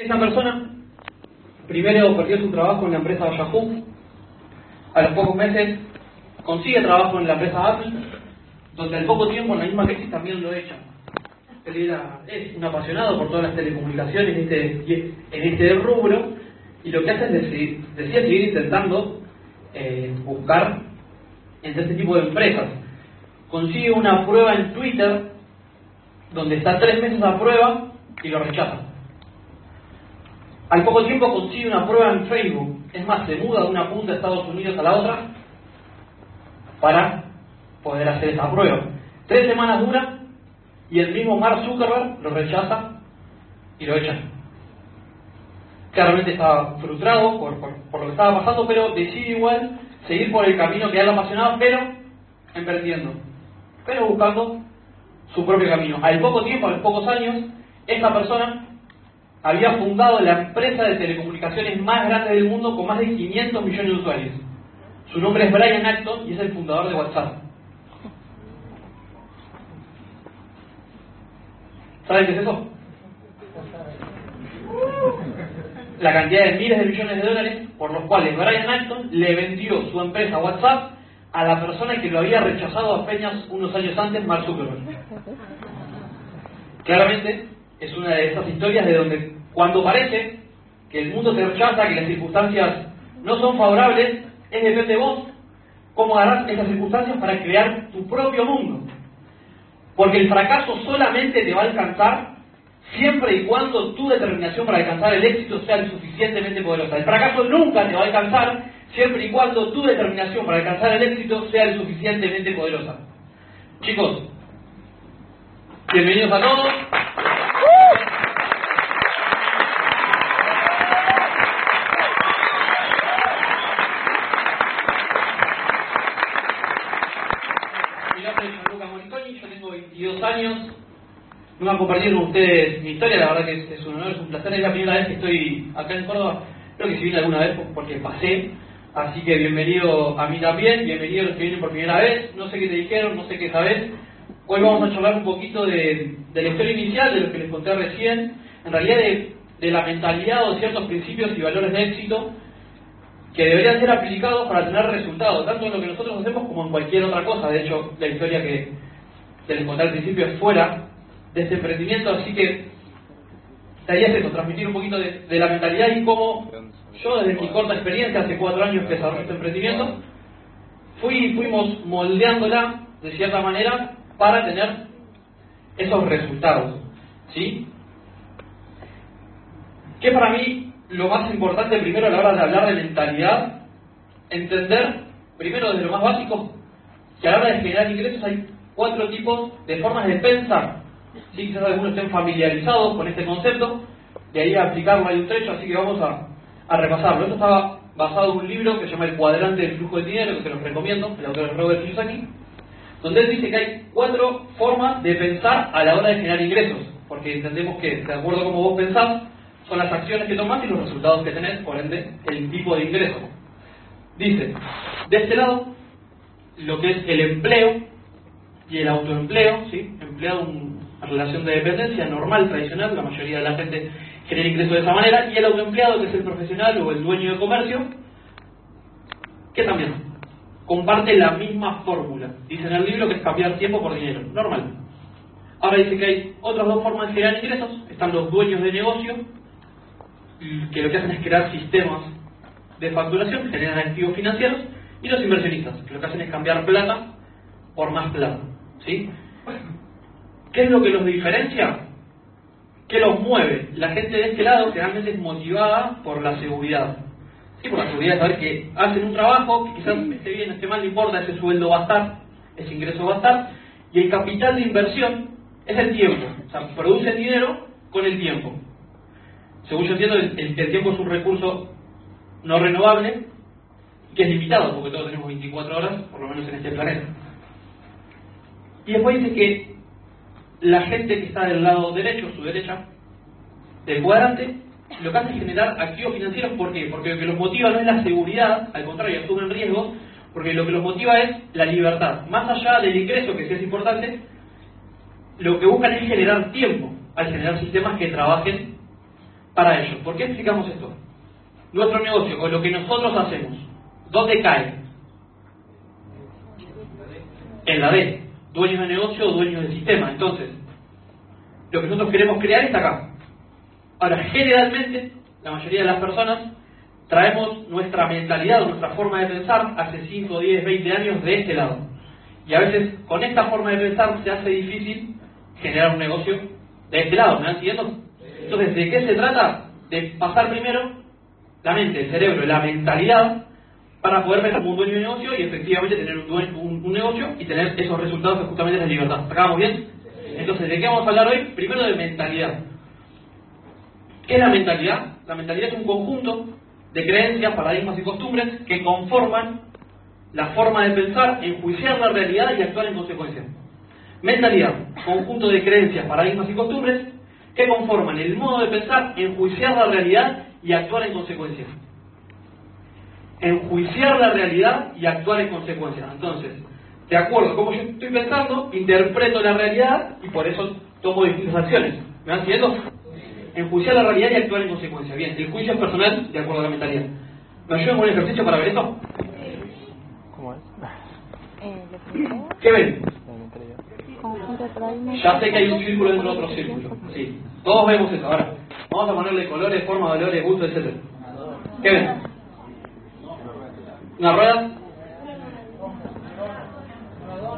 Esta persona primero perdió su trabajo en la empresa Yahoo, a los pocos meses consigue trabajo en la empresa Apple, donde al poco tiempo en la misma crisis también lo echan. Él era, es un apasionado por todas las telecomunicaciones en este, en este rubro y lo que hace es decir, decía seguir intentando eh, buscar entre este tipo de empresas. Consigue una prueba en Twitter donde está tres meses a prueba y lo rechaza. Al poco tiempo consigue una prueba en Facebook. Es más, se muda de una punta de Estados Unidos a la otra para poder hacer esa prueba. Tres semanas dura y el mismo Mark Zuckerberg lo rechaza y lo echa. Claramente estaba frustrado por, lo que estaba pasando, pero decide igual seguir por el camino que él apasionaba, pero emprendiendo, pero buscando su propio camino. Al poco tiempo, a los pocos años, esta persona había fundado la empresa de telecomunicaciones más grande del mundo con más de 500 millones de usuarios. Su nombre es Brian Acton y es el fundador de WhatsApp. ¿Saben qué es eso? La cantidad de miles de millones de dólares por los cuales Brian Acton le vendió su empresa WhatsApp a la persona que lo había rechazado apenas unos años antes, Mark Zuckerberg. Claramente, es una de esas historias de donde cuando parece que el mundo te rechaza, que las circunstancias no son favorables, es depende de vos cómo agarrar esas circunstancias para crear tu propio mundo. Porque el fracaso solamente te va a alcanzar siempre y cuando tu determinación para alcanzar el éxito sea lo suficientemente poderosa. El fracaso nunca te va a alcanzar siempre y cuando tu determinación para alcanzar el éxito sea lo suficientemente poderosa. Chicos, bienvenidos a todos. Me a compartir con ustedes mi historia, la verdad que es, un honor, es un placer. Es la primera vez que estoy acá en Córdoba. Creo que si vine alguna vez porque pasé. Así que bienvenido a mí también, bienvenido a los que vienen por primera vez. No sé qué te dijeron, no sé qué sabes. Hoy vamos a charlar un poquito de, la historia inicial, de lo que les conté recién. En realidad de, de la mentalidad o ciertos principios y valores de éxito que deberían ser aplicados para tener resultados, tanto en lo que nosotros hacemos como en cualquier otra cosa. De hecho, la historia que les conté al principio es fuera de este emprendimiento, así que estaría eso, transmitir un poquito de, la mentalidad y cómo yo desde mi corta experiencia, hace cuatro años que desarrollé este emprendimiento, fui, fuimos moldeándola de cierta manera para tener esos resultados. ¿Sí? Que para mí lo más importante primero a la hora de hablar de mentalidad, entender primero desde lo más básico que a la hora de generar ingresos hay cuatro tipos de formas de pensar. ¿Sí? Quizás algunos estén familiarizados con este concepto, y ahí aplicarlo hay un trecho, así que vamos a, a repasarlo. Esto estaba basado en un libro que se llama El cuadrante del flujo de dinero, que se los recomiendo, el autor es Robert Kiyosaki, donde él dice que hay cuatro formas de pensar a la hora de generar ingresos, porque entendemos que, de acuerdo a cómo vos pensás, son las acciones que tomás y los resultados que tenés, por ende, el tipo de ingreso. Dice, de este lado, lo que es el empleo, y el autoempleo, ¿sí? empleado una relación de dependencia normal, tradicional, la mayoría de la gente genera ingresos de esa manera, y el autoempleado, que es el profesional o el dueño de comercio, que también comparte la misma fórmula. Dice en el libro que es cambiar tiempo por dinero, normal. Ahora dice que hay otras dos formas de generar ingresos, están los dueños de negocio, que lo que hacen es crear sistemas de facturación, generan activos financieros, y los inversionistas, que lo que hacen es cambiar plata por más plata. ¿Sí? ¿Qué es lo que los diferencia? ¿Qué los mueve? La gente de este lado generalmente es motivada por la seguridad. Sí, por la seguridad de saber que hacen un trabajo, que quizás esté bien, esté mal, no importa, ese sueldo va a estar, ese ingreso va a estar, y el capital de inversión es el tiempo. O sea, produce dinero con el tiempo. Según yo entiendo, el, el tiempo es un recurso no renovable, que es limitado, porque todos tenemos 24 horas, por lo menos en este planeta. Y después dice que la gente que está del lado derecho, su derecha, del cuadrante, lo que hace es generar activos financieros. ¿Por qué? Porque lo que los motiva no es la seguridad, al contrario, asumen riesgos, porque lo que los motiva es la libertad. Más allá del ingreso, que sí es importante, lo que buscan es generar tiempo, al generar sistemas que trabajen para ello. ¿Por qué explicamos esto? Nuestro negocio o lo que nosotros hacemos, ¿dónde cae? En la D, dueños de negocio o dueños del sistema. Entonces, lo que nosotros queremos crear está acá. Ahora, generalmente, la mayoría de las personas traemos nuestra mentalidad o nuestra forma de pensar hace 5, 10, 20 años de este lado. Y a veces con esta forma de pensar se hace difícil generar un negocio de este lado. ¿Me van siguiendo? Entonces, ¿de qué se trata? De pasar primero la mente, el cerebro, la mentalidad para poder ver como un dueño de negocio y efectivamente tener un, un, negocio y tener esos resultados que justamente es la libertad. ¿Acabamos bien? Entonces, ¿de qué vamos a hablar hoy? Primero de mentalidad. ¿Qué es la mentalidad? La mentalidad es un conjunto de creencias, paradigmas y costumbres que conforman la forma de pensar, enjuiciar la realidad y actuar en consecuencia. Mentalidad, conjunto de creencias, paradigmas y costumbres que conforman el modo de pensar, enjuiciar la realidad y actuar en consecuencia. Enjuiciar la realidad y actuar en consecuencia. Entonces, de acuerdo a cómo yo estoy pensando, interpreto la realidad y por eso tomo distintas acciones. ¿Me van siguiendo? Enjuiciar la realidad y actuar en consecuencia. Bien, el juicio es personal de acuerdo a la mentalidad. ¿Me ayudan con un ejercicio para ver esto? ¿Cómo es? ¿Qué ven? Ya sé que hay un círculo dentro de otro círculo. Sí. Todos vemos eso. Ahora, vamos a ponerle colores, forma, valores, gusto, etc. ¿Qué ven? ¿Una rueda?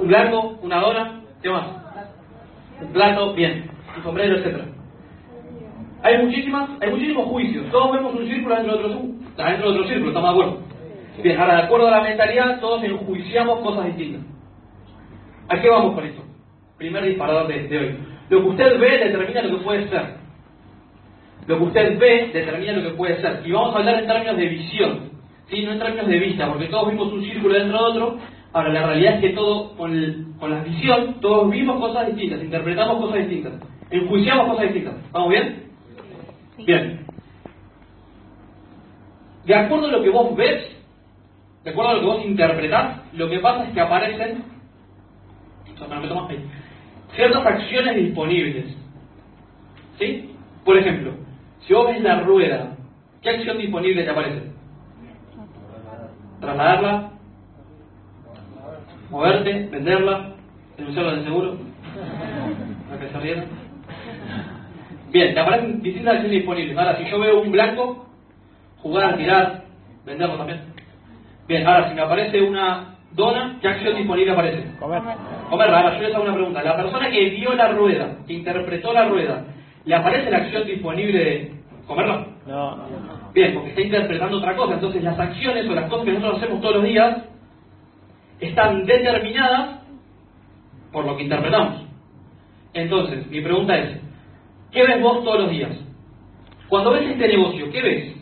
¿Un blanco? ¿Una dona? ¿Qué más? Un plato, bien. Un sombrero, etc. Hay muchísimas, hay muchísimos juicios. Todos vemos un círculo dentro de otro, dentro de otro círculo, ¿estamos de acuerdo? Bien, ahora de acuerdo a la mentalidad, todos enjuiciamos cosas distintas. ¿A qué vamos con esto? Primer disparador de, hoy. Lo que usted ve determina lo que puede ser. Lo que usted ve determina lo que puede ser. Y vamos a hablar en términos de visión, ¿sí? no en términos de vista, porque todos vimos un círculo dentro de otro. Ahora, la realidad es que todo, con, con la visión, todos vimos cosas distintas, interpretamos cosas distintas, enjuiciamos cosas distintas. ¿Vamos bien? Bien. De acuerdo a lo que vos ves, de acuerdo a lo que vos interpretás, lo que pasa es que aparecen ciertas acciones disponibles. ¿Sí? Por ejemplo, si vos ves la rueda, ¿qué acción disponible te aparece? Trasladarla, moverte, venderla, denunciarla de seguro, para que se ríen. Bien, te aparecen distintas acciones disponibles. Ahora, si yo veo un blanco, jugar, tirar, venderlo también. Bien, ahora, si me aparece una dona, ¿qué acción disponible aparece? Comer. Comer, ahora yo les hago una pregunta. La persona que vio la rueda, que interpretó la rueda, ¿le aparece la acción disponible de comerla? No. Bien, porque está interpretando otra cosa. Entonces, las acciones o las cosas que nosotros hacemos todos los días están determinadas por lo que interpretamos. Entonces, mi pregunta es, ¿Qué ves vos todos los días? Cuando ves este negocio, ¿qué ves?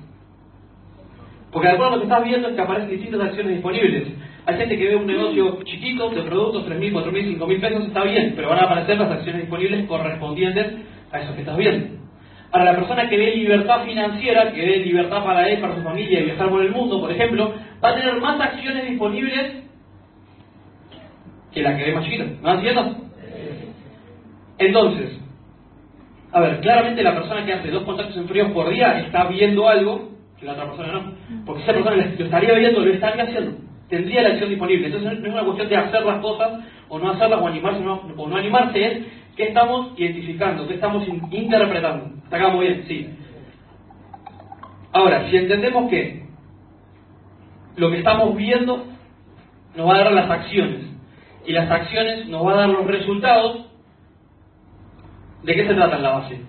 Porque de acuerdo a lo que estás viendo es que aparecen distintas acciones disponibles. Hay gente que ve un negocio chiquito de productos, 3.000, 4.000, 5.000 pesos, está bien, pero van a aparecer las acciones disponibles correspondientes a eso que estás viendo. Para la persona que ve libertad financiera, que ve libertad para él, para su familia y viajar por el mundo, por ejemplo, va a tener más acciones disponibles que la que ve más chiquita. ¿Me van siguiendo? Entonces, a ver, claramente la persona que hace dos contactos en fríos por día está viendo algo que la otra persona no. Porque esa persona lo estaría viendo, lo estaría haciendo. Tendría la acción disponible. Entonces no es una cuestión de hacer las cosas o no hacerlas o animarse o no animarse, es qué estamos identificando, qué estamos interpretando. Está bien, sí. Ahora, si entendemos que lo que estamos viendo nos va a dar las acciones y las acciones nos va a dar los resultados, ¿De qué se trata en la base?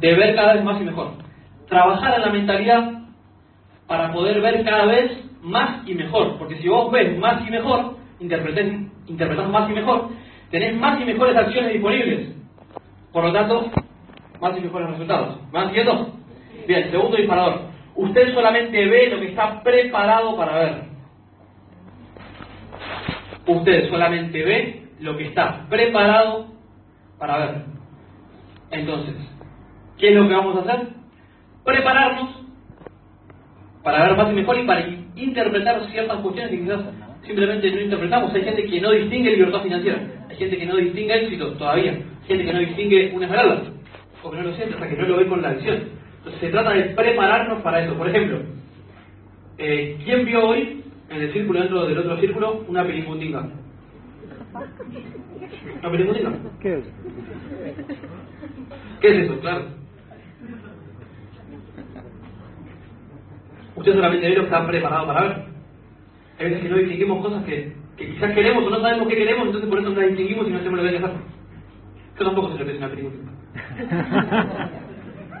De ver cada vez más y mejor. Trabajar en la mentalidad para poder ver cada vez más y mejor. Porque si vos ves más y mejor, interpretás, más y mejor, tenés más y mejores acciones disponibles. Por lo tanto, más y mejores resultados. ¿Me van siguiendo? Bien, segundo disparador. Usted solamente ve lo que está preparado para ver. Usted solamente ve lo que está preparado para ver. Entonces, ¿qué es lo que vamos a hacer? Prepararnos para ver más y mejor y para interpretar ciertas cuestiones que quizás simplemente no interpretamos. Hay gente que no distingue libertad financiera, hay gente que no distingue éxito todavía, hay gente que no distingue una esmeralda, o que no lo siente hasta que no lo ve con la visión. Entonces se trata de prepararnos para eso. Por ejemplo, eh, ¿quién vio hoy en el círculo dentro del otro círculo una pelimutinga? ¿Una pelimutinga? ¿Qué es? ¿Qué es eso? Claro. Usted solamente ve lo que está preparado para ver. Hay veces que no distinguimos cosas que, que quizás queremos o no sabemos qué queremos, entonces por eso no las distinguimos y no hacemos lo que hay que hacer. Yo tampoco se lo pienso una película.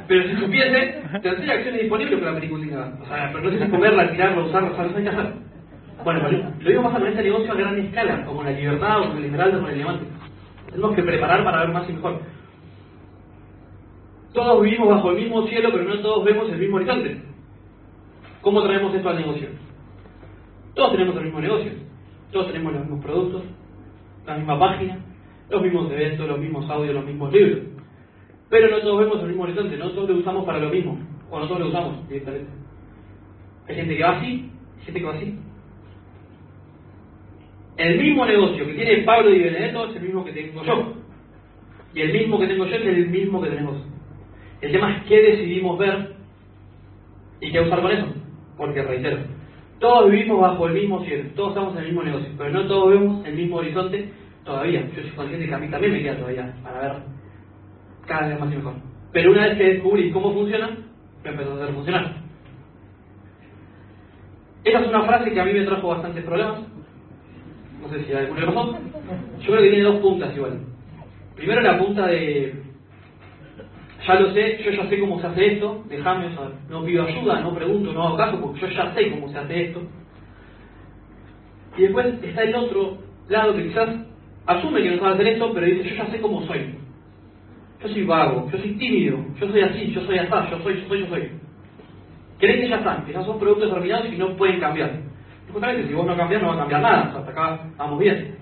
Pero si supiese, tendría acciones disponibles para la película. O sea, pero no sé comerla, tirarla, usarla, sea, no hay que hacer. Bueno, lo mismo pasa con este negocio a gran escala, como la libertad, o el esmeralda, o el diamante. Tenemos que preparar para ver más y mejor. Todos vivimos bajo el mismo cielo, pero no todos vemos el mismo horizonte. ¿Cómo traemos esto al negocio? Todos tenemos el mismo negocio, todos tenemos los mismos productos, la misma página, los mismos eventos, los mismos audios, los mismos libros. Pero no todos vemos el mismo horizonte, no todos lo usamos para lo mismo, o no todos lo usamos directamente. Hay gente que va así, hay gente que va así. El mismo negocio que tiene Pablo y Benedetto es el mismo que tengo yo. Y el mismo que tengo yo es el mismo que tenemos. El tema es qué decidimos ver y qué usar con eso. Porque reitero, todos vivimos bajo el mismo cielo, todos estamos en el mismo negocio, pero no todos vemos el mismo horizonte todavía. Yo soy consciente que a mí también me queda todavía para ver cada vez más y mejor. Pero una vez que descubrí cómo funciona, me empezó a hacer funcionar. Esa es una frase que a mí me trajo bastantes problemas. No sé si a alguno le pasó. Yo creo que tiene dos puntas igual. Primero la punta de ya lo sé, yo ya sé cómo se hace esto, déjame, no pido ayuda, no pregunto, no hago caso, porque yo ya sé cómo se hace esto. Y después está el otro lado que quizás asume que no sabe hacer esto, pero dice, yo ya sé cómo soy. Yo soy vago, yo soy tímido, yo soy así, yo soy así, yo soy, yo soy, yo soy. Creen que ya están, que ya son productos terminados y no pueden cambiar. Justamente si vos no cambias no va a cambiar nada, hasta acá vamos bien.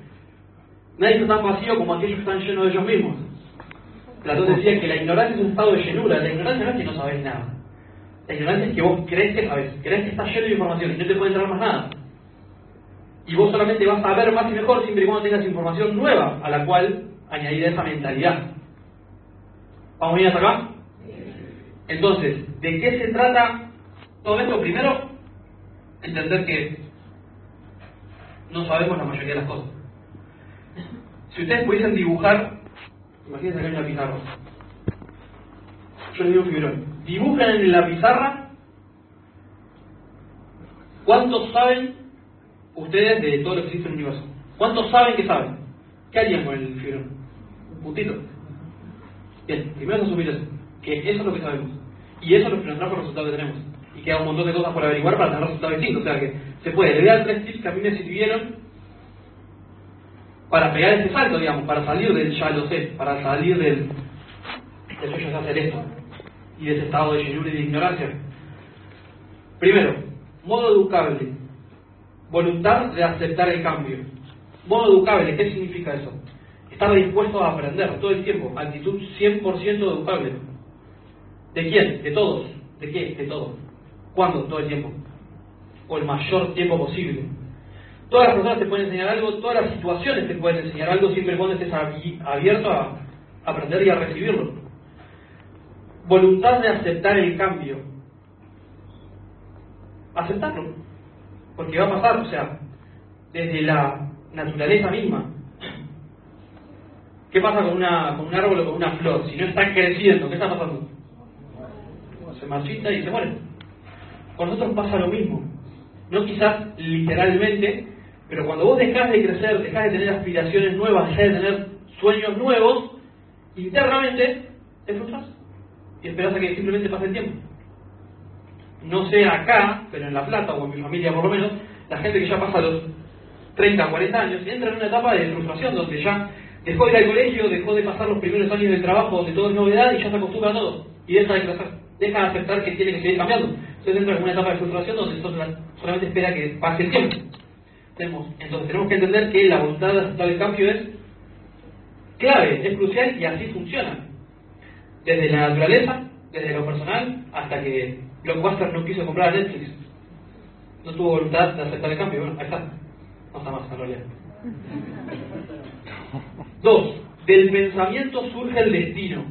Nadie está tan vacío como aquellos que están llenos de ellos mismos. Platón decía que la ignorancia es un estado de llenura. La ignorancia no es que no sabes nada. La ignorancia es que vos crees que sabes, crees que estás lleno de información y no te puede entrar más nada. Y vos solamente vas a ver más y mejor siempre y cuando tengas información nueva a la cual añadir esa mentalidad. ¿Vamos bien hasta acá? Entonces, ¿de qué se trata todo esto? Primero, entender que no sabemos la mayoría de las cosas. Si ustedes pudiesen dibujar Imagínense que hay una pizarra. Yo les digo fibrón. Dibujen en la pizarra cuántos saben ustedes de todo lo que existe en el universo. ¿Cuántos saben que saben? ¿Qué harían con el fibrón? Un puntito. Bien, primero es asumir eso, que eso es lo que sabemos. Y eso es lo que nos trajo el resultado que tenemos. Y queda un montón de cosas por averiguar para tener resultados distintos. O sea que se puede. Le voy a tres tips que a mí me sirvieron para pegar ese salto, digamos, para salir del ya lo sé, para salir del, de hacer esto, y de ese estado de llenura y de ignorancia. Primero, modo educable, voluntad de aceptar el cambio. Modo educable, ¿qué significa eso? Estar dispuesto a aprender todo el tiempo, actitud 100% educable. ¿De quién? De todos. ¿De qué? De todos. ¿Cuándo? Todo el tiempo. O el mayor tiempo posible. Todas las personas te pueden enseñar algo, todas las situaciones te pueden enseñar algo siempre cuando estés abierto a aprender y a recibirlo. Voluntad de aceptar el cambio. Aceptarlo. Porque va a pasar, o sea, desde la naturaleza misma. ¿Qué pasa con, una, con un árbol o con una flor? Si no está creciendo, ¿qué está pasando? Se marchita y se muere. Con nosotros pasa lo mismo. No quizás literalmente, pero cuando vos dejás de crecer, dejás de tener aspiraciones nuevas, dejás de tener sueños nuevos, internamente te frustras y esperas a que simplemente pase el tiempo. No sé acá, pero en La Plata o en mi familia por lo menos, la gente que ya pasa los 30, 40 años entra en una etapa de frustración donde ya dejó de ir al colegio, dejó de pasar los primeros años del trabajo donde todo es novedad y ya se acostumbra a todo. Y deja de crecer, deja de aceptar que tiene que seguir cambiando. Entonces entra en una etapa de frustración donde solamente espera que pase el tiempo entonces tenemos que entender que la voluntad de aceptar el cambio es clave, es crucial y así funciona. Desde la naturaleza, desde lo personal, hasta que Blockbuster no quiso comprar a Netflix. No tuvo voluntad de aceptar el cambio. Bueno, ahí está. No está más en realidad. Dos, del pensamiento surge el destino.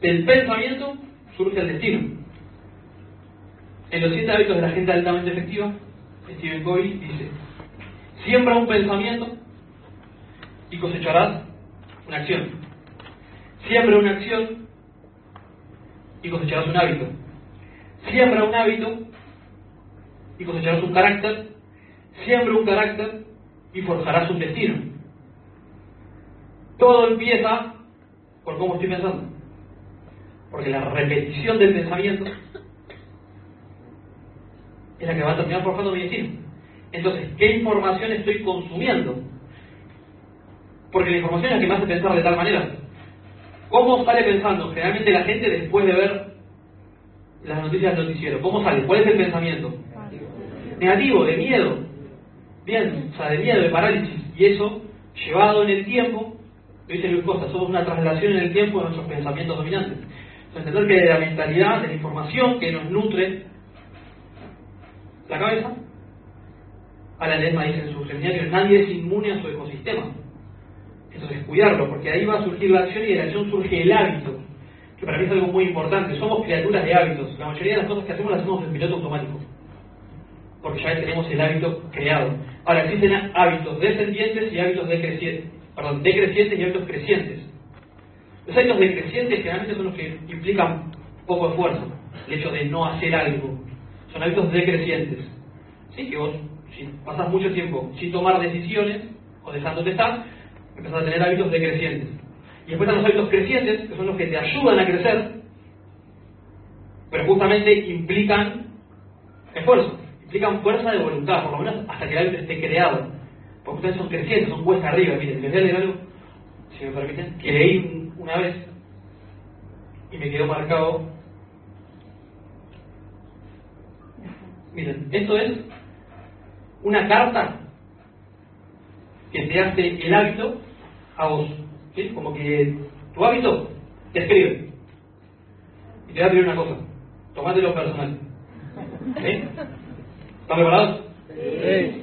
del pensamiento surge el destino. En los siete hábitos de la gente altamente efectiva, Stephen Covey dice, siembra un pensamiento y cosecharás una acción. Siembra una acción y cosecharás un hábito. Siembra un hábito y cosecharás un carácter. Siembra un carácter y forjarás un destino. Todo empieza por cómo estoy pensando. Porque la repetición del pensamiento es la que va a terminar forjando mi destino. Entonces, ¿qué información estoy consumiendo? Porque la información es la que me hace pensar de tal manera. ¿Cómo sale pensando generalmente la gente después de ver las noticias del noticiero? ¿Cómo sale? ¿Cuál es el pensamiento? Negativo, de miedo. Bien, o sea, de miedo, de parálisis. Y eso, llevado en el tiempo, lo dice Luis Costa, somos una traslación en el tiempo de nuestros pensamientos dominantes. Entonces, entender que de la mentalidad, de la información que nos nutre la cabeza, a la lema dice en su seminario, nadie es inmune a su ecosistema. Entonces, cuidarlo, porque ahí va a surgir la acción y de la acción surge el hábito, que para mí es algo muy importante. Somos criaturas de hábitos. La mayoría de las cosas que hacemos las hacemos en piloto automático, porque ya tenemos el hábito creado. Ahora, existen hábitos descendientes y hábitos decrecientes, perdón, decrecientes y hábitos crecientes. Los hábitos decrecientes generalmente son los que implican poco esfuerzo, el hecho de no hacer algo. Son hábitos decrecientes. ¿Sí? Que vos, si pasas mucho tiempo sin tomar decisiones o dejándote estar, empezás a tener hábitos decrecientes. Y después están los hábitos crecientes, que son los que te ayudan a crecer, pero justamente implican esfuerzo, implican fuerza de voluntad, por lo menos hasta que el hábito esté creado. Porque ustedes son crecientes, son cuesta arriba. Miren, les voy a leer algo, si me permiten, que leí una vez y me quedó marcado. Miren, esto es una carta que te hace el hábito a vos. ¿sí? Como que tu hábito te escribe. Y te voy a pedir una cosa. Tomátelo personal. ¿Sí? ¿Están preparados? Sí.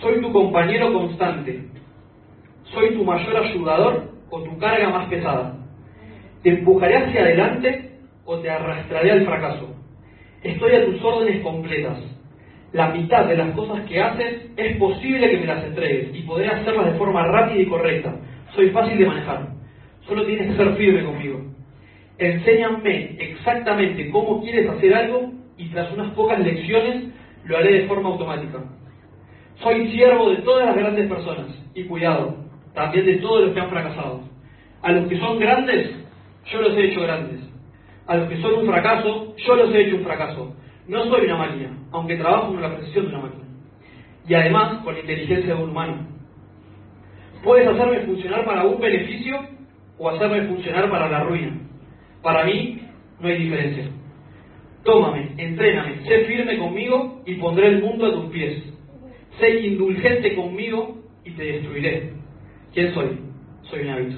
Soy tu compañero constante. Soy tu mayor ayudador o tu carga más pesada. Te empujaré hacia adelante o te arrastraré al fracaso. Estoy a tus órdenes completas. La mitad de las cosas que haces es posible que me las entregues y podré hacerlas de forma rápida y correcta. Soy fácil de manejar. Solo tienes que ser firme conmigo. Enséñame exactamente cómo quieres hacer algo y tras unas pocas lecciones lo haré de forma automática. Soy siervo de todas las grandes personas y cuidado, también de todos los que han fracasado. A los que son grandes, yo los he hecho grandes. A los que son un fracaso, yo los he hecho un fracaso. No soy una máquina, aunque trabajo con la precisión de una máquina. Y además con la inteligencia de un humano. Puedes hacerme funcionar para un beneficio o hacerme funcionar para la ruina. Para mí no hay diferencia. Tómame, entréname, sé firme conmigo y pondré el mundo a tus pies. Sé indulgente conmigo y te destruiré. ¿Quién soy? Soy un hábito.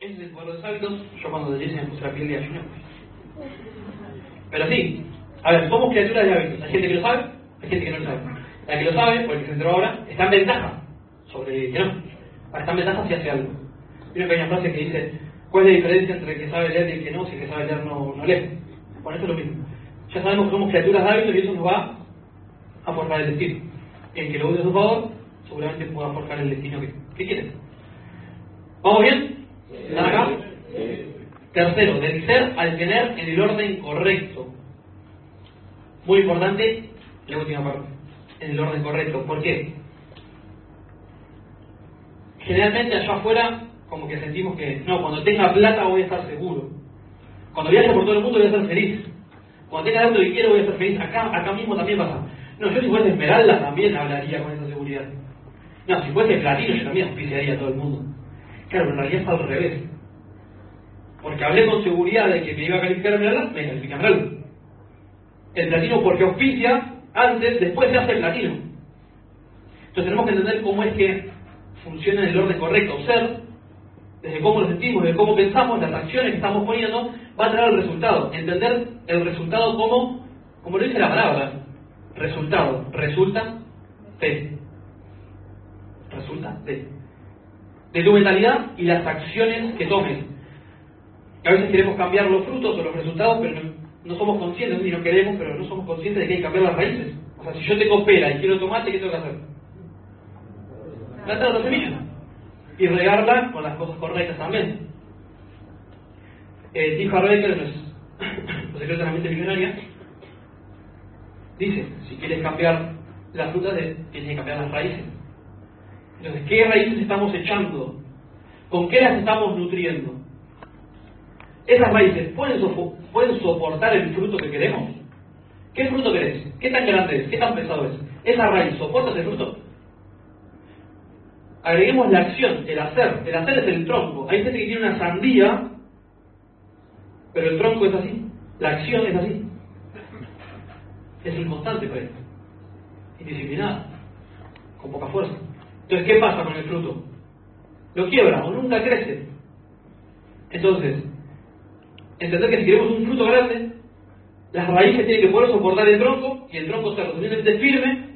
Ese es el poder de los hábitos. Yo cuando Pero sí, a ver, somos criaturas de hábitos. Hay gente que lo sabe, hay gente que no lo sabe. La que lo sabe, o el que se enteró ahora, está en ventaja sobre el que no. Está en ventaja si hace algo. Hay una pequeña frase que dice, ¿cuál es la diferencia entre el que sabe leer y el que no? Si el que sabe leer no, no lee. Bueno, eso es lo mismo. Ya sabemos que somos criaturas de hábitos y eso nos va a forjar el destino. El que lo use a su favor, seguramente pueda forjar el destino que, que. ¿Vamos bien? ¿Están acá? Tercero, del ser al tener en el orden correcto. Muy importante, la última parte, en el orden correcto. ¿Por qué? Generalmente allá afuera, como que sentimos que, no, cuando tenga plata voy a estar seguro. Cuando viaje por todo el mundo voy a ser feliz. Cuando tenga algo que quiero voy a ser feliz. Acá, acá mismo también pasa. No, yo si fuese esmeralda también hablaría con esa seguridad. No, si fuese platino yo también auspiciaría a todo el mundo. Claro, en realidad es al revés. Porque hablé con seguridad de que me iba a calificar Esmeralda, me califica Esmeralda. El platino porque auspicia antes, después se hace el platino. Entonces tenemos que entender cómo es que funciona en el orden correcto. Ser desde cómo nos sentimos, desde cómo pensamos, las acciones que estamos poniendo, va a traer el resultado. Entender el resultado como, como lo dice la palabra, resultado. Resulta de. Resulta de. De tu mentalidad y las acciones que tomes. A veces queremos cambiar los frutos o los resultados, pero no, somos conscientes, y no queremos, pero no somos conscientes de que hay que cambiar las raíces. O sea, si yo tengo pera y quiero tomate, ¿qué tengo que hacer? Plantar la semilla y regarla con las cosas correctas también. Eh, Harbaker, en los secretos de la mente millonaria, dice, si quieres cambiar las frutas, tienes que cambiar las raíces. Entonces, ¿qué raíces estamos echando? ¿Con qué las estamos nutriendo? Esas raíces pueden, soportar el fruto que queremos. ¿Qué fruto querés? ¿Qué tan grande es? ¿Qué tan pesado es? ¿Esa raíz soporta ese fruto? Agreguemos la acción, el hacer. El hacer es el tronco. Hay gente que tiene una sandía, pero el tronco es así. La acción es así. Es inconstante para él. Indisciplinada. Con poca fuerza. Entonces, ¿qué pasa con el fruto? Lo quiebra o nunca crece. Entonces, entender que si queremos un fruto grande, las raíces tienen que poder soportar el tronco y el tronco ser lo suficientemente firme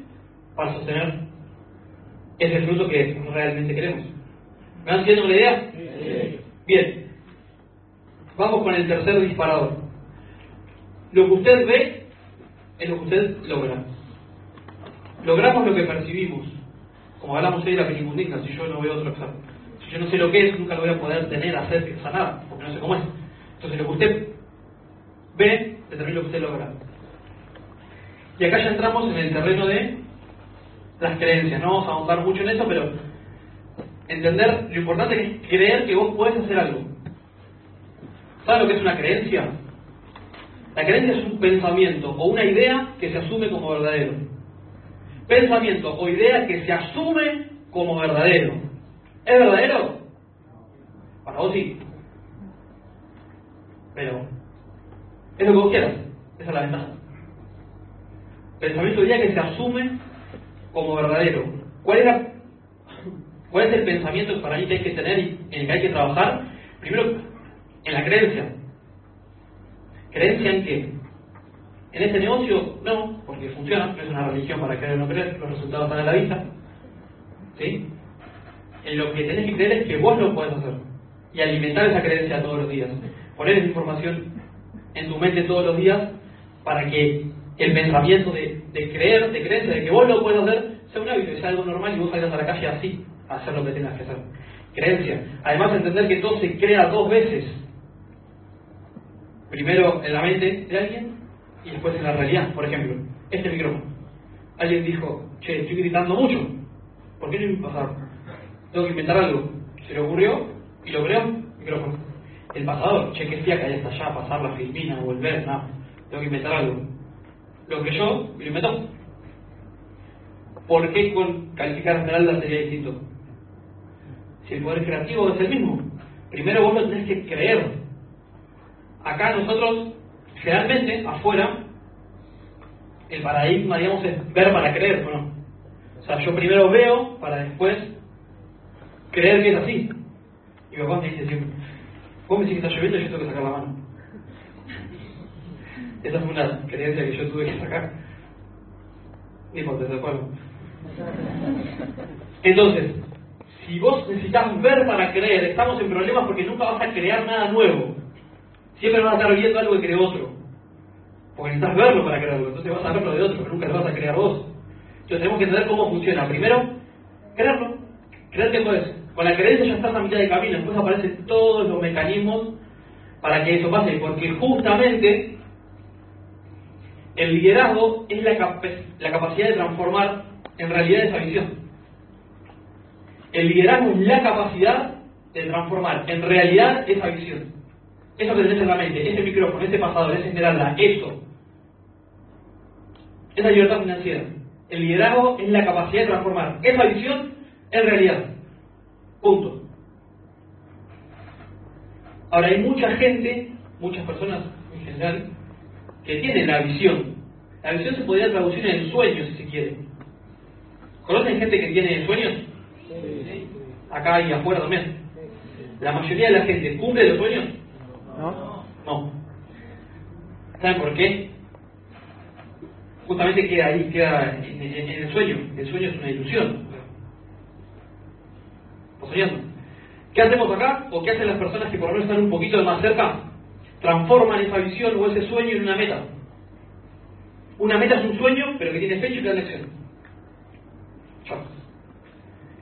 para sostener ese fruto que realmente queremos. ¿Me van haciendo una idea? Bien. Vamos con el tercer disparador. Lo que usted ve es lo que usted logra. Logramos lo que percibimos. Como hablamos hoy de la penicundina, si yo no veo otro examen. Si yo no sé lo que es, nunca lo voy a poder tener, hacer, nada, porque no sé cómo es. Entonces lo que usted ve determina lo que usted logra. Y acá ya entramos en el terreno de las creencias. No vamos a ahondar mucho en eso, pero entender lo importante es creer que vos puedes hacer algo. ¿Sabes lo que es una creencia? La creencia es un pensamiento o una idea que se asume como verdadero. Pensamiento o idea que se asume como verdadero. ¿Es verdadero? Para vos sí. Pero es lo que vos quieras. Esa es la ventaja. Pensamiento idea que se asume como verdadero. ¿Cuál, ¿Cuál es el pensamiento que para mí que hay que tener y en el que hay que trabajar? Primero, en la creencia. ¿Creencia en qué? En este negocio, no, porque funciona, no es una religión para creer o no creer, los resultados están a la vista. ¿Sí? En lo que tenés que creer es que vos lo podés hacer. Y alimentar esa creencia todos los días. Poner esa información en tu mente todos los días para que el pensamiento de, creer, de creencia, de que vos lo puedes hacer, sea un hábito, sea algo normal y vos salgas a la calle así, a hacer lo que tengas que hacer. Creencia. Además, entender que todo se crea dos veces. Primero en la mente de alguien y después en la realidad. Por ejemplo, este micrófono. Alguien dijo, che, estoy gritando mucho. ¿Por qué no me pasar? Tengo que inventar algo. Se le ocurrió y lo creó, micrófono. El pasador, che, que fiaca, ya hasta allá, pasar la filmina, volver, nada. Tengo que inventar algo lo que yo lo inventó. ¿Por qué con calificar Esmeralda sería distinto? Si el poder creativo es el mismo. Primero vos lo tenés que creer. Acá nosotros, generalmente, afuera, el paradigma, digamos, es ver para creer, ¿no? O sea, yo primero veo para después creer que es así. Y mi papá me dice siempre, vos me que está lloviendo y yo tengo que sacar la mano. Esa es una creencia que yo tuve que sacar. Ni por acuerdo. Entonces, si vos necesitas ver para creer, estamos en problemas porque nunca vas a crear nada nuevo. Siempre vas a estar viendo algo que creó otro. Porque necesitas verlo para crearlo. Entonces vas a verlo de otro, pero nunca lo vas a crear vos. Entonces tenemos que entender cómo funciona. Primero, creerlo. Creer que puedes. Con la creencia ya estás a mitad de camino. Después aparecen todos los mecanismos para que eso pase. Porque justamente el liderazgo es la, la capacidad de transformar en realidad esa visión. El liderazgo es la capacidad de transformar en realidad esa visión. Eso que tenés en la mente, ese micrófono, ese pasador, esa esmeralda, eso. Esa libertad financiera. El liderazgo es la capacidad de transformar esa visión en realidad. Punto. Ahora hay mucha gente, muchas personas en general, que tiene la visión. La visión se podría traducir en sueños, si se quiere. ¿Conocen gente que tiene sueños? Sí. Acá y afuera también. ¿La mayoría de la gente cumple los sueños? ¿No? No. ¿Saben por qué? Justamente queda ahí, queda en, en- en el sueño. El sueño es una ilusión. ¿Estás soñando? ¿Qué hacemos acá? ¿O qué hacen las personas que por lo menos están un poquito más cerca? Transforman esa visión o ese sueño en una meta. Una meta es un sueño, pero que tiene fecha y plan de acción.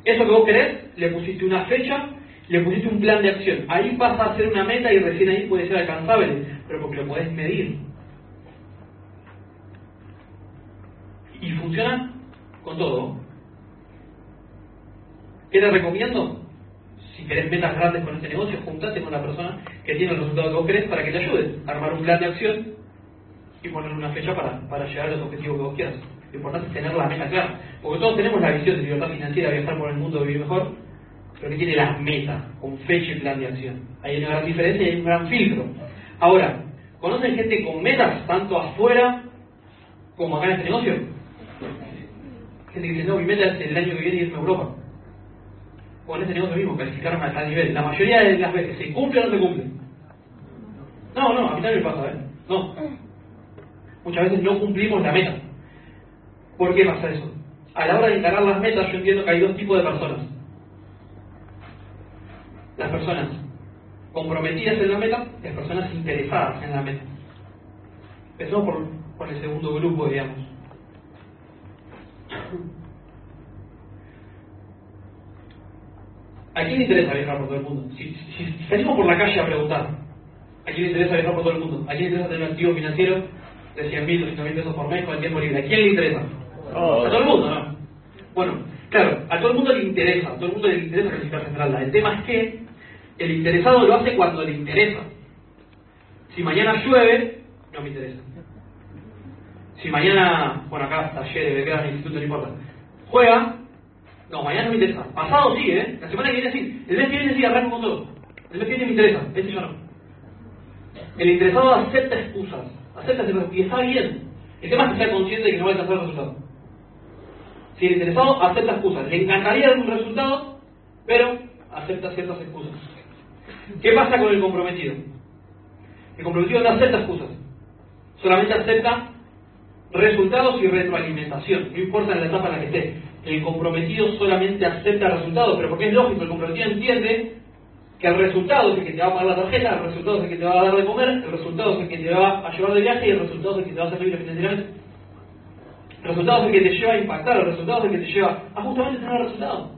Eso que vos querés, le pusiste una fecha, le pusiste un plan de acción. Ahí pasa a ser una meta y recién ahí puede ser alcanzable, pero porque lo podés medir. Y funciona con todo. ¿Qué te recomiendo? Si querés metas grandes con este negocio, juntate con la persona que tiene el resultado que vos querés para que te ayude a armar un plan de acción y poner una fecha para, para llegar a los objetivos que vos quieras. Lo importante es tener la meta clara. Porque todos tenemos la visión de libertad financiera, viajar por el mundo, vivir mejor, pero que tiene las metas, con fecha y plan de acción. Hay una gran diferencia y hay un gran filtro. Ahora, ¿conocen gente con metas, tanto afuera como acá en este negocio? Gente que dice, no, mi meta es el año que viene irme a Europa. O en este negocio mismo, calificarme a tal nivel. La mayoría de las veces, ¿se cumple o no se cumple? No, no, a mí también me pasa, ¿eh? No. Muchas veces no cumplimos la meta. ¿Por qué pasa eso? A la hora de encarar las metas, yo entiendo que hay dos tipos de personas. Las personas comprometidas en la meta y las personas interesadas en la meta. Empezamos por, por el segundo grupo, digamos. ¿A quién le interesa viajar por todo el mundo? Si, si- salimos por la calle a preguntar, ¿a quién le interesa viajar por todo el mundo? ¿A quién le interesa tener un activo financiero de 100 mil, 200 mil pesos por mes con el tiempo libre? ¿A quién le interesa? A todo el mundo, ¿no? Bueno, claro, a todo el mundo le interesa, a todo el mundo le interesa calificar central. El tema es que el interesado lo hace cuando le interesa. Si mañana llueve, no me interesa. Si mañana, bueno, acá queda en el instituto, no importa. Juega, no, mañana no me interesa. Pasado sí, ¿eh? La semana que viene sí. El mes que viene sí, arranco con todo. El mes que viene me interesa, este yo no. El interesado acepta excusas, acepta y está bien. El tema es que sea consciente de que no va a alcanzar el resultado. Si el interesado acepta excusas, le encantaría un resultado, pero acepta ciertas excusas. ¿Qué pasa con el comprometido? El comprometido no acepta excusas, solamente acepta resultados y retroalimentación, no importa en la etapa en la que esté. El comprometido solamente acepta resultados, pero porque es lógico, el comprometido entiende que el resultado es el que te va a pagar la tarjeta, el resultado es el que te va a dar de comer, el resultado es el que te va a llevar de viaje y el resultado es el que te va a libre financieramente. El resultado es el que te lleva a impactar, el resultado es el que te lleva a justamente tener el resultado.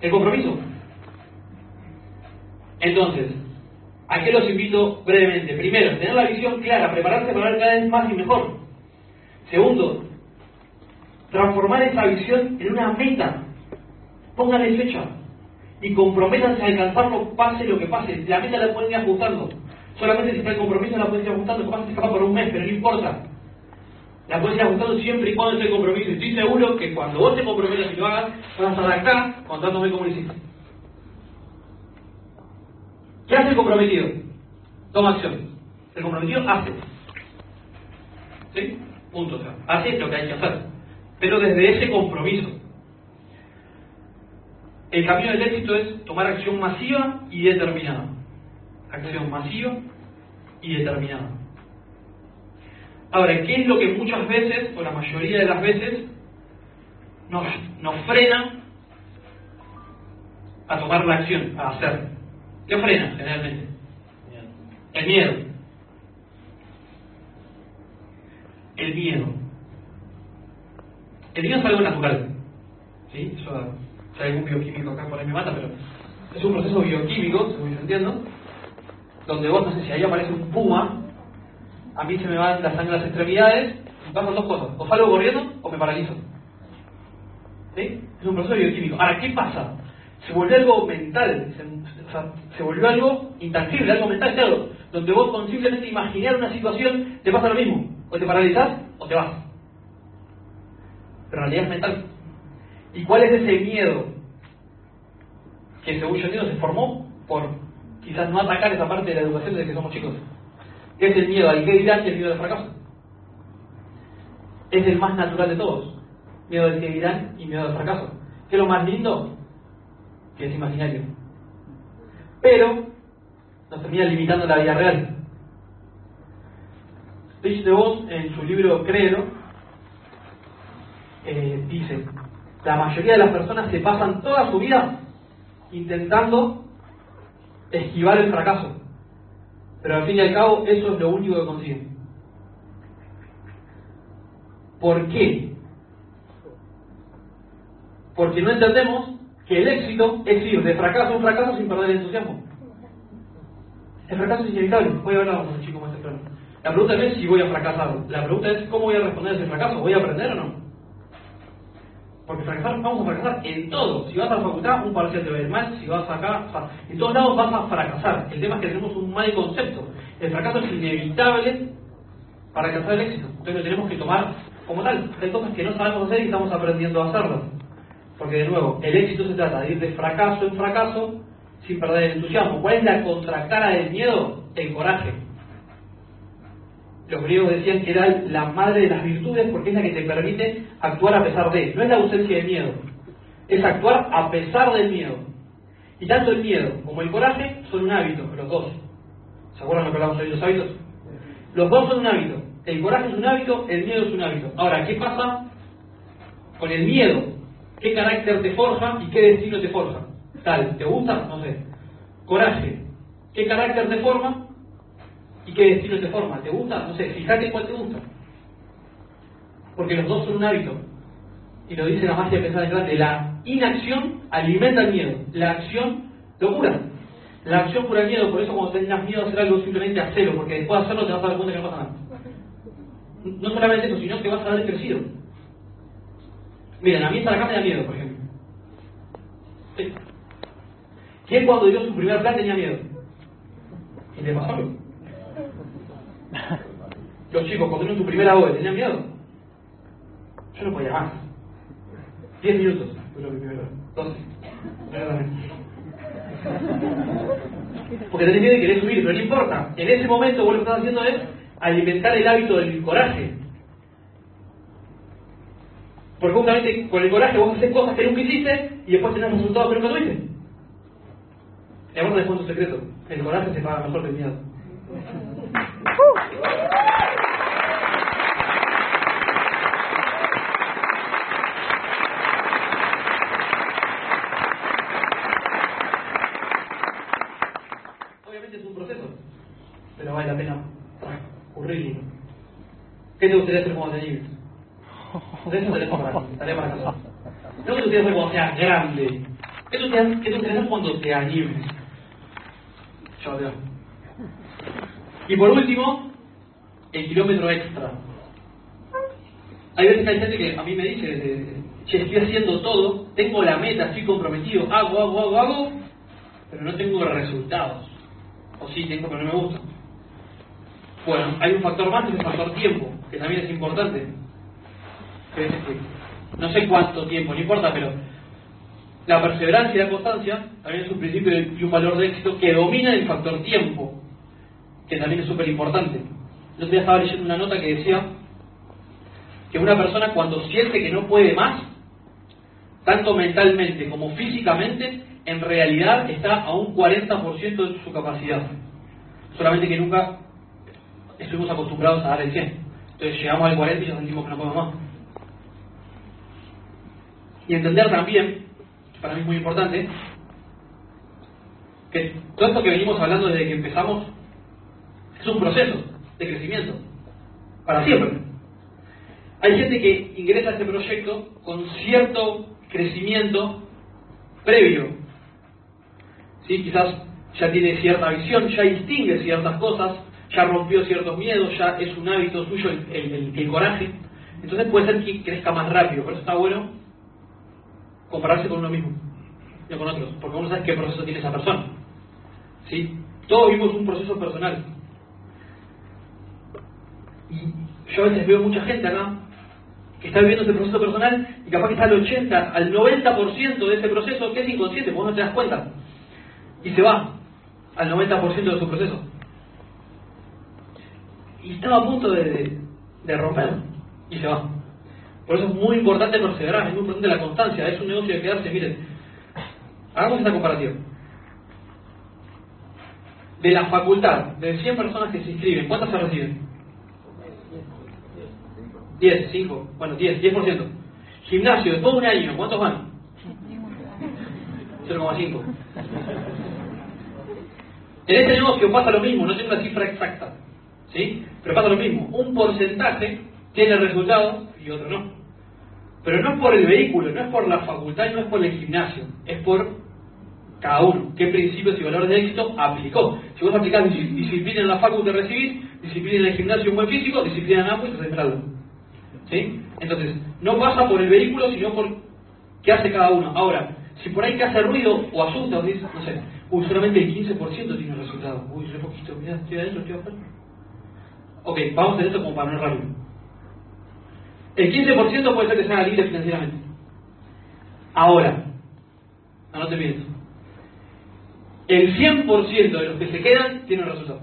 El compromiso. Entonces, ¿a qué los invito brevemente? Primero, tener la visión clara, prepararse para ver cada vez más y mejor. Segundo, transformar esa visión en una meta. Pónganle fecha y comprométanse a alcanzarlo pase lo que pase. La meta la pueden ir ajustando. Solamente si está el compromiso la pueden ir ajustando, capaz se por un mes, pero no importa. La puedes ir ajustando siempre y cuando esté el compromiso. Estoy seguro que cuando vos te comprometas y lo hagas, vas a estar acá contándome cómo lo hiciste. ¿Qué hace el comprometido? Toma acción. El comprometido hace. ¿Sí? Punto. hace lo que hay que hacer. Pero desde ese compromiso. El camino del éxito es tomar acción masiva y determinada. Acción masiva y determinada. Ahora, ¿qué es lo que muchas veces, o la mayoría de las veces, nos, nos frena a tomar la acción, a hacer? ¿Qué frena generalmente? El miedo. El miedo. El miedo es algo natural. ¿Sí? Eso, si hay algún bioquímico acá por ahí me mata, pero es un proceso bioquímico, según yo entiendo, donde vos, no sé si ahí aparece un puma, a mí se me van la sangre a las extremidades, y pasan dos cosas, o salgo corriendo o me paralizo. ¿Sí? Es un proceso bioquímico. Ahora, ¿qué pasa? Se volvió algo mental, se, o sea, se volvió algo intangible, algo mental, claro, donde vos con simplemente imaginar una situación te pasa lo mismo, o te paralizás o te vas. Pero en realidad mental. ¿Y cuál es ese miedo que según yo se formó por quizás no atacar esa parte de la educación desde que somos chicos? ¿Qué es el miedo al que dirán y el miedo al fracaso? Es el más natural de todos. Miedo al que dirán y miedo al fracaso. ¿Qué es lo más lindo? Que es imaginario. pero nos termina limitando la vida real. Rich DeVos, en su libro Credo, eh, dice, la mayoría de las personas se pasan toda su vida intentando esquivar el fracaso, pero al fin y al cabo eso es lo único que consiguen. ¿Por qué? Porque no entendemos que el éxito es ir de fracaso a un fracaso sin perder el entusiasmo. El fracaso es inevitable. Voy a hablar con un chico más temprano. La pregunta no es si voy a fracasar. La pregunta es cómo voy a responder a ese fracaso. ¿Voy a aprender o no? Porque fracasar, vamos a fracasar en todo. Si vas a la facultad, un parcial te va a ir mal. Si vas acá, en todos lados vas a fracasar. El tema es que tenemos un mal concepto. El fracaso es inevitable para alcanzar el éxito. Entonces lo tenemos que tomar como tal. Hay cosas que no sabemos hacer y estamos aprendiendo a hacerlas. Porque de nuevo, el éxito se trata de ir de fracaso en fracaso sin perder el entusiasmo. ¿Cuál es la contracara del miedo? El coraje. Los griegos decían que era la madre de las virtudes porque es la que te permite actuar a pesar de. No es la ausencia de miedo, es actuar a pesar del miedo. Y tanto el miedo como el coraje son un hábito, los dos. ¿Se acuerdan lo que hablamos de los hábitos? Los dos son un hábito. El coraje es un hábito, el miedo es un hábito. Ahora, ¿qué pasa con el miedo? ¿Qué carácter te forja y qué destino te forja? Tal, ¿te gusta? No sé. Coraje. ¿Qué carácter te forma y qué destino te forma? ¿Te gusta? No sé, fíjate cuál te gusta. Porque los dos son un hábito. Y lo dice la magia de pensar en. La inacción alimenta el miedo. La acción lo cura. La acción cura el miedo. Por eso cuando tengas miedo a hacer algo, simplemente hacelo. Porque después de hacerlo te vas a dar cuenta que no pasa nada. No solamente eso, sino que vas a ver crecido. Miren, a mí esta acá me da miedo, por ejemplo. ¿Quién cuando dio su primer plan tenía miedo? Y le pasó algo. Los chicos cuando dieron su primera OE tenían miedo. Yo no podía más. Diez minutos duró mi primera Doce. Porque tenés miedo y querés subir, pero no importa. En ese momento vos lo que estás haciendo es alimentar el hábito del coraje. Porque justamente con el coraje vos haces cosas que nunca hiciste y después tenés resultados que nunca tuviste. Y ahora les cuento un secreto. El coraje se paga mejor que el miedo. Obviamente es un proceso, pero vale la pena ocurrirlo. ¿Qué te gustaría hacer cuando te animes? De eso tenemos para para casa. No te gustaría hacer cuando seas grande. ¿Qué te gustaría hacer cuando te animes? Chao. Y por último, el kilómetro extra. Hay veces que hay gente que a mí me dice, che, estoy haciendo todo, tengo la meta, estoy comprometido, hago, hago, hago, hago, pero no tengo resultados. O sí, tengo, pero no me gusta. Bueno, hay un factor más, es el factor tiempo, que también es importante. No sé cuánto tiempo, no importa, pero la perseverancia y la constancia también es un principio y un valor de éxito que domina el factor tiempo, que también es súper importante. Yo día estaba leyendo una nota que decía que una persona cuando siente que no puede más, tanto mentalmente como físicamente, en realidad está a un 40% de su capacidad. Solamente que nunca estuvimos acostumbrados a dar el 100. Entonces llegamos al 40 y ya sentimos que no podemos más. Y entender también, para mí es muy importante, que todo esto que venimos hablando desde que empezamos es un proceso de crecimiento, para siempre. Hay gente que ingresa a este proyecto con cierto crecimiento previo. ¿Sí? Quizás ya tiene cierta visión, ya distingue ciertas cosas, ya rompió ciertos miedos, ya es un hábito suyo el, el, coraje. Entonces puede ser que crezca más rápido. Por eso está bueno compararse con uno mismo, no con otros, porque uno sabe qué proceso tiene esa persona. ¿Sí? Todos vivimos un proceso personal. Y yo a veces veo mucha gente acá que está viviendo ese proceso personal y capaz que está al 80, al 90% de ese proceso que es inconsciente, porque no te das cuenta. Y se va al 90% de su proceso. Y estaba a punto de, de, romper y se va. Por eso es muy importante perseverar, es muy importante la constancia, es un negocio de quedarse, miren, hagamos esta comparativa. de la facultad, de 100 personas que se inscriben, ¿cuántas se reciben? 10, 5, bueno, 10, 10%. Gimnasio, de todo un año, ¿cuántos van? 0,5. En este negocio pasa lo mismo, no tengo una cifra exacta, ¿sí? Pero pasa lo mismo. Un porcentaje tiene resultados y otro no. Pero no es por el vehículo, no es por la facultad, no es por el gimnasio, es por cada uno. ¿Qué principios y valores de éxito aplicó? Si vos aplicás disciplina en la facultad recibís, disciplina en el gimnasio un buen físico, disciplina en ambos y te Entonces, no pasa por el vehículo, sino por qué hace cada uno. Ahora, si por ahí que hace ruido o asusta o dice, no sé, uy, solamente el 15% tiene resultado. Uy, re poquito, mira, estoy adentro, estoy afuera. Ok, vamos a hacer esto como para no errarlo. El 15% puede ser que sea libre financieramente. Ahora, bien esto. El 100% de los que se quedan tienen resultado.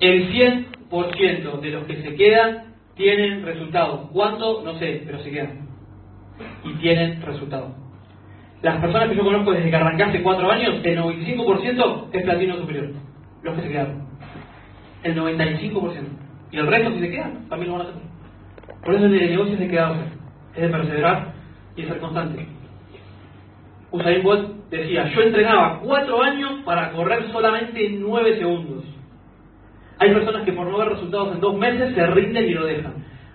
El 100% de los que se quedan tienen resultado. ¿Cuánto? No sé, pero se quedan. Y tienen resultado. Las personas que yo conozco desde que arranqué hace 4 años, el 95% es platino superior. Los que se quedaron. El 95%. Y el resto, si se quedan, también lo van a hacer. Por eso el negocio es de quedarse, es de perseverar y de ser constante. Usain Bolt decía, yo entrenaba 4 años para correr solamente 9 segundos. Hay personas que por no ver resultados en dos meses se rinden y lo dejan.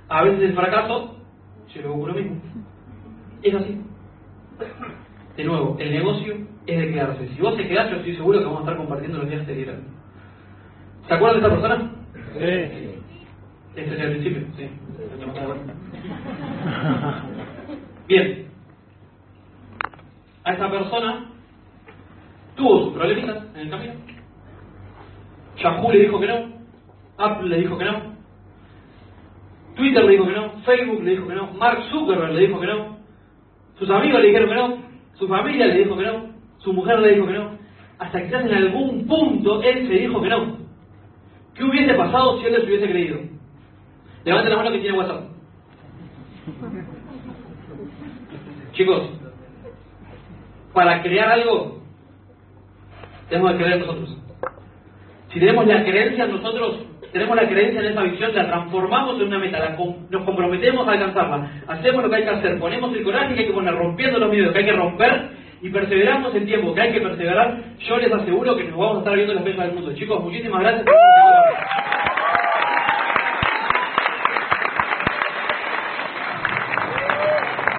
A veces el fracaso se lo ocurre mismo. Es así. De nuevo, el negocio es de quedarse. Si vos te quedás, yo estoy seguro que vamos a estar compartiendo los días te ¿Se acuerdan de esta persona? Sí. Este es el principio, sí. Bien. A esta persona tuvo sus problemitas en el camino. Yahoo le dijo que no. Apple le dijo que no. Twitter le dijo que no. Facebook le dijo que no. Mark Zuckerberg le dijo que no. Sus amigos le dijeron que no. Su familia le dijo que no. Su mujer le dijo que no. Hasta que en algún punto él se dijo que no. ¿Qué hubiese pasado si él les hubiese creído? Levanten la mano que tiene WhatsApp. Chicos, para crear algo, tenemos que creer nosotros. Si tenemos la creencia en nosotros, tenemos la creencia en esa visión, la transformamos en una meta, nos comprometemos a alcanzarla, hacemos lo que hay que hacer, ponemos el coraje que hay que poner, rompiendo los miedos que hay que romper y perseveramos el tiempo que hay que perseverar, yo les aseguro que nos vamos a estar viendo en las mesas del mundo. Chicos, muchísimas gracias.